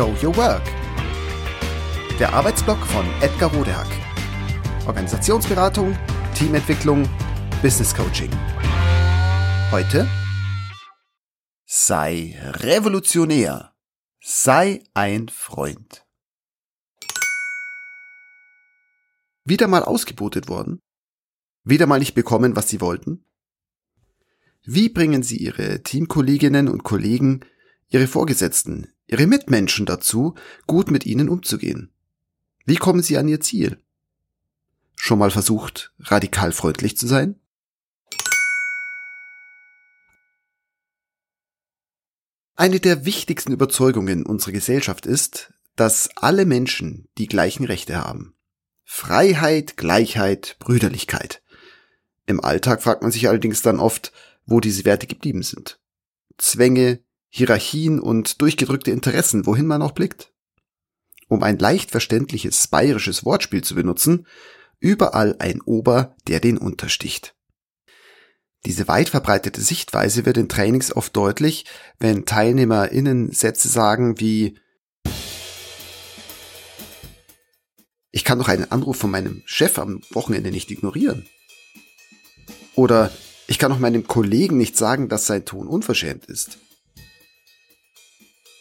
Show Your Work. Der Arbeitsblock von Edgar Rodehack. Organisationsberatung, Teamentwicklung, Business Coaching. Heute sei revolutionär. Sei ein Freund. Wieder mal ausgebotet worden? Wieder mal nicht bekommen, was Sie wollten? Wie bringen Sie Ihre Teamkolleginnen und Kollegen, Ihre Vorgesetzten, Ihre Mitmenschen dazu, gut mit Ihnen umzugehen? Wie kommen Sie an Ihr Ziel? Schon mal versucht, radikal freundlich zu sein? Eine der wichtigsten Überzeugungen unserer Gesellschaft ist, dass alle Menschen die gleichen Rechte haben. Freiheit, Gleichheit, Brüderlichkeit. Im Alltag fragt man sich allerdings dann oft, wo diese Werte geblieben sind. Zwänge, Hierarchien und durchgedrückte Interessen, wohin man auch blickt. Um ein leicht verständliches bayerisches Wortspiel zu benutzen, überall ein Ober, der den untersticht. Diese weit verbreitete Sichtweise wird in Trainings oft deutlich, wenn TeilnehmerInnen Sätze sagen wie Ich kann doch einen Anruf von meinem Chef am Wochenende nicht ignorieren. Oder ich kann auch meinem Kollegen nicht sagen, dass sein Ton unverschämt ist.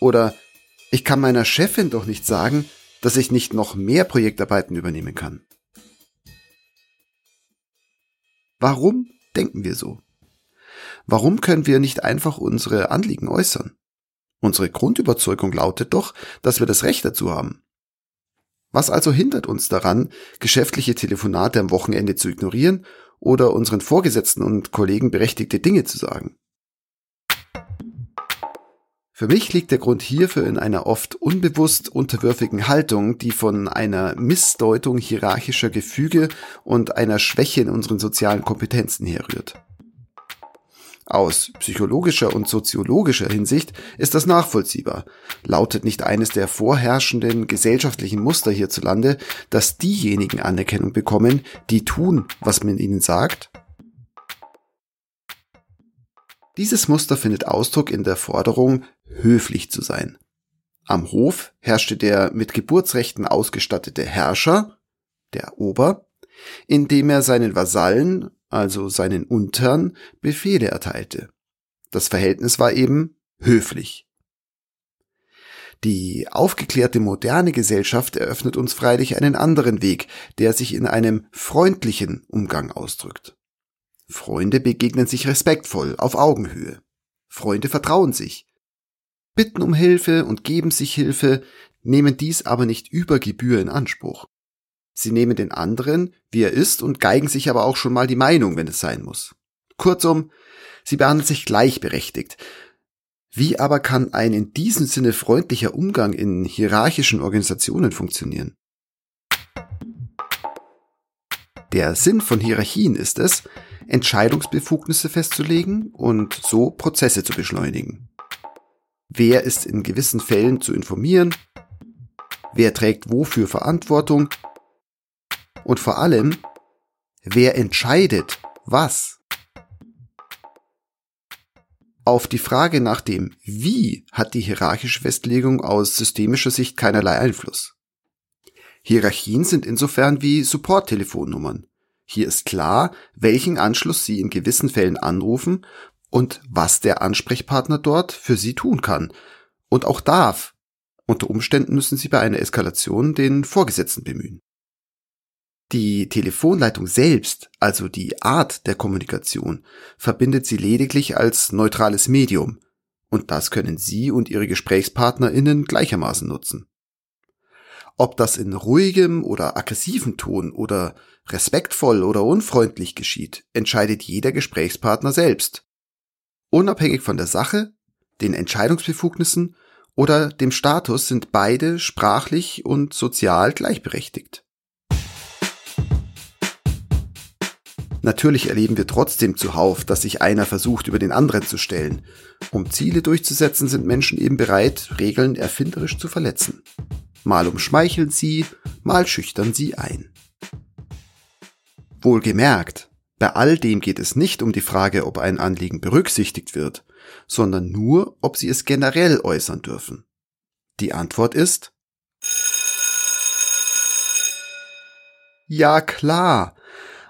Oder ich kann meiner Chefin doch nicht sagen, dass ich nicht noch mehr Projektarbeiten übernehmen kann. Warum denken wir so? Warum können wir nicht einfach unsere Anliegen äußern? Unsere Grundüberzeugung lautet doch, dass wir das Recht dazu haben. Was also hindert uns daran, geschäftliche Telefonate am Wochenende zu ignorieren oder unseren Vorgesetzten und Kollegen berechtigte Dinge zu sagen. Für mich liegt der Grund hierfür in einer oft unbewusst unterwürfigen Haltung, die von einer Missdeutung hierarchischer Gefüge und einer Schwäche in unseren sozialen Kompetenzen herrührt. Aus psychologischer und soziologischer Hinsicht ist das nachvollziehbar. Lautet nicht eines der vorherrschenden gesellschaftlichen Muster hierzulande, dass diejenigen Anerkennung bekommen, die tun, was man ihnen sagt? Dieses Muster findet Ausdruck in der Forderung, höflich zu sein. Am Hof herrschte der mit Geburtsrechten ausgestattete Herrscher, der Ober, indem er seinen Vasallen also seinen Untern, Befehle erteilte. Das Verhältnis war eben höflich. Die aufgeklärte moderne Gesellschaft eröffnet uns freilich einen anderen Weg, der sich in einem freundlichen Umgang ausdrückt. Freunde begegnen sich respektvoll, auf Augenhöhe. Freunde vertrauen sich, bitten um Hilfe und geben sich Hilfe, nehmen dies aber nicht über Gebühr in Anspruch. Sie nehmen den anderen, wie er ist, und geigen sich aber auch schon mal die Meinung, wenn es sein muss. Kurzum, sie behandeln sich gleichberechtigt. Wie aber kann ein in diesem Sinne freundlicher Umgang in hierarchischen Organisationen funktionieren? Der Sinn von Hierarchien ist es, Entscheidungsbefugnisse festzulegen und so Prozesse zu beschleunigen. Wer ist in gewissen Fällen zu informieren? Wer trägt wofür Verantwortung? Und vor allem, wer entscheidet was? Auf die Frage nach dem Wie hat die hierarchische Festlegung aus systemischer Sicht keinerlei Einfluss. Hierarchien sind insofern wie Support-Telefonnummern. Hier ist klar, welchen Anschluss Sie in gewissen Fällen anrufen und was der Ansprechpartner dort für Sie tun kann und auch darf. Unter Umständen müssen Sie bei einer Eskalation den Vorgesetzten bemühen. Die Telefonleitung selbst, also die Art der Kommunikation, verbindet sie lediglich als neutrales Medium, und das können Sie und Ihre GesprächspartnerInnen gleichermaßen nutzen. Ob das in ruhigem oder aggressivem Ton oder respektvoll oder unfreundlich geschieht, entscheidet jeder Gesprächspartner selbst. Unabhängig von der Sache, den Entscheidungsbefugnissen oder dem Status sind beide sprachlich und sozial gleichberechtigt. Natürlich erleben wir trotzdem zuhauf, dass sich einer versucht, über den anderen zu stellen. Um Ziele durchzusetzen, sind Menschen eben bereit, Regeln erfinderisch zu verletzen. Mal umschmeicheln sie, mal schüchtern sie ein. Wohlgemerkt, bei all dem geht es nicht um die Frage, ob ein Anliegen berücksichtigt wird, sondern nur, ob sie es generell äußern dürfen. Die Antwort ist Ja klar.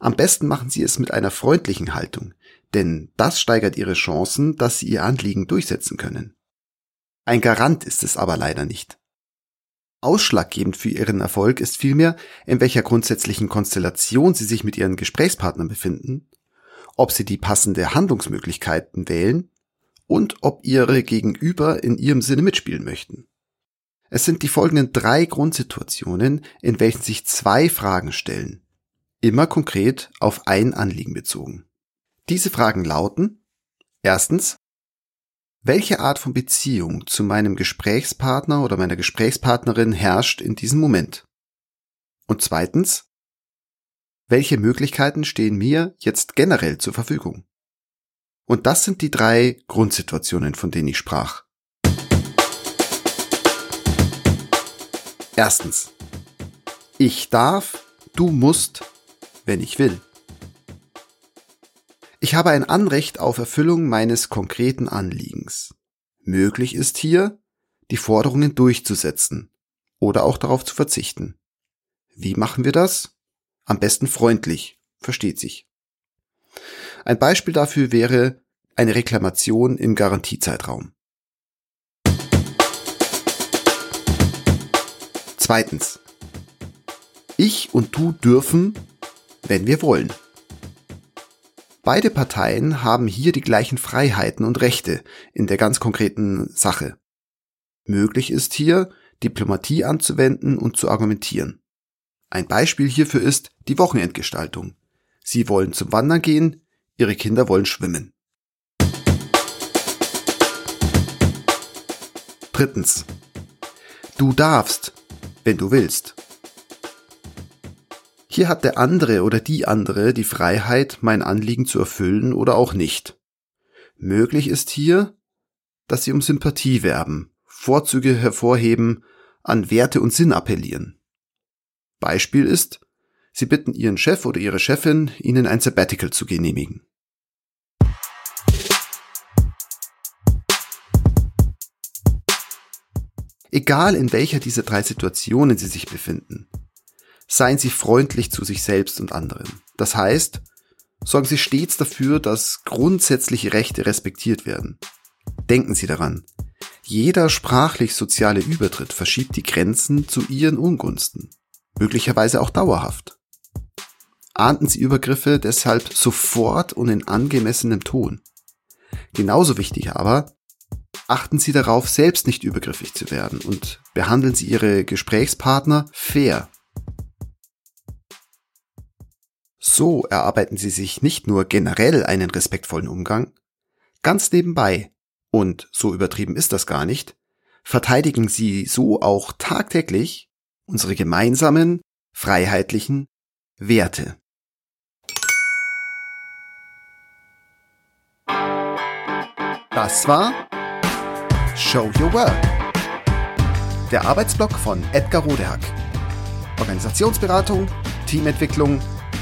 Am besten machen Sie es mit einer freundlichen Haltung, denn das steigert Ihre Chancen, dass Sie Ihr Anliegen durchsetzen können. Ein Garant ist es aber leider nicht. Ausschlaggebend für Ihren Erfolg ist vielmehr, in welcher grundsätzlichen Konstellation Sie sich mit Ihren Gesprächspartnern befinden, ob Sie die passende Handlungsmöglichkeiten wählen und ob Ihre Gegenüber in Ihrem Sinne mitspielen möchten. Es sind die folgenden drei Grundsituationen, in welchen sich zwei Fragen stellen. Immer konkret auf ein Anliegen bezogen. Diese Fragen lauten, erstens, welche Art von Beziehung zu meinem Gesprächspartner oder meiner Gesprächspartnerin herrscht in diesem Moment? Und zweitens, welche Möglichkeiten stehen mir jetzt generell zur Verfügung? Und das sind die drei Grundsituationen, von denen ich sprach. Erstens. Ich darf, du musst, wenn ich will. Ich habe ein Anrecht auf Erfüllung meines konkreten Anliegens. Möglich ist hier, die Forderungen durchzusetzen oder auch darauf zu verzichten. Wie machen wir das? Am besten freundlich, versteht sich. Ein Beispiel dafür wäre eine Reklamation im Garantiezeitraum. Zweitens. Ich und du dürfen, wenn wir wollen. Beide Parteien haben hier die gleichen Freiheiten und Rechte in der ganz konkreten Sache. Möglich ist hier, Diplomatie anzuwenden und zu argumentieren. Ein Beispiel hierfür ist die Wochenendgestaltung. Sie wollen zum Wandern gehen, ihre Kinder wollen schwimmen. Drittens. Du darfst, wenn du willst. Hier hat der andere oder die andere die Freiheit, mein Anliegen zu erfüllen oder auch nicht. Möglich ist hier, dass sie um Sympathie werben, Vorzüge hervorheben, an Werte und Sinn appellieren. Beispiel ist, sie bitten ihren Chef oder ihre Chefin, ihnen ein Sabbatical zu genehmigen. Egal in welcher dieser drei Situationen Sie sich befinden, seien Sie freundlich zu sich selbst und anderen. Das heißt, sorgen Sie stets dafür, dass grundsätzliche Rechte respektiert werden. Denken Sie daran, jeder sprachlich-soziale Übertritt verschiebt die Grenzen zu Ihren Ungunsten, möglicherweise auch dauerhaft. Ahnten Sie Übergriffe deshalb sofort und in angemessenem Ton. Genauso wichtig aber, achten Sie darauf, selbst nicht übergriffig zu werden und behandeln Sie Ihre Gesprächspartner fair. So erarbeiten Sie sich nicht nur generell einen respektvollen Umgang, ganz nebenbei, und so übertrieben ist das gar nicht, verteidigen Sie so auch tagtäglich unsere gemeinsamen, freiheitlichen Werte. Das war Show Your Work. Der Arbeitsblock von Edgar Rodehack. Organisationsberatung, Teamentwicklung,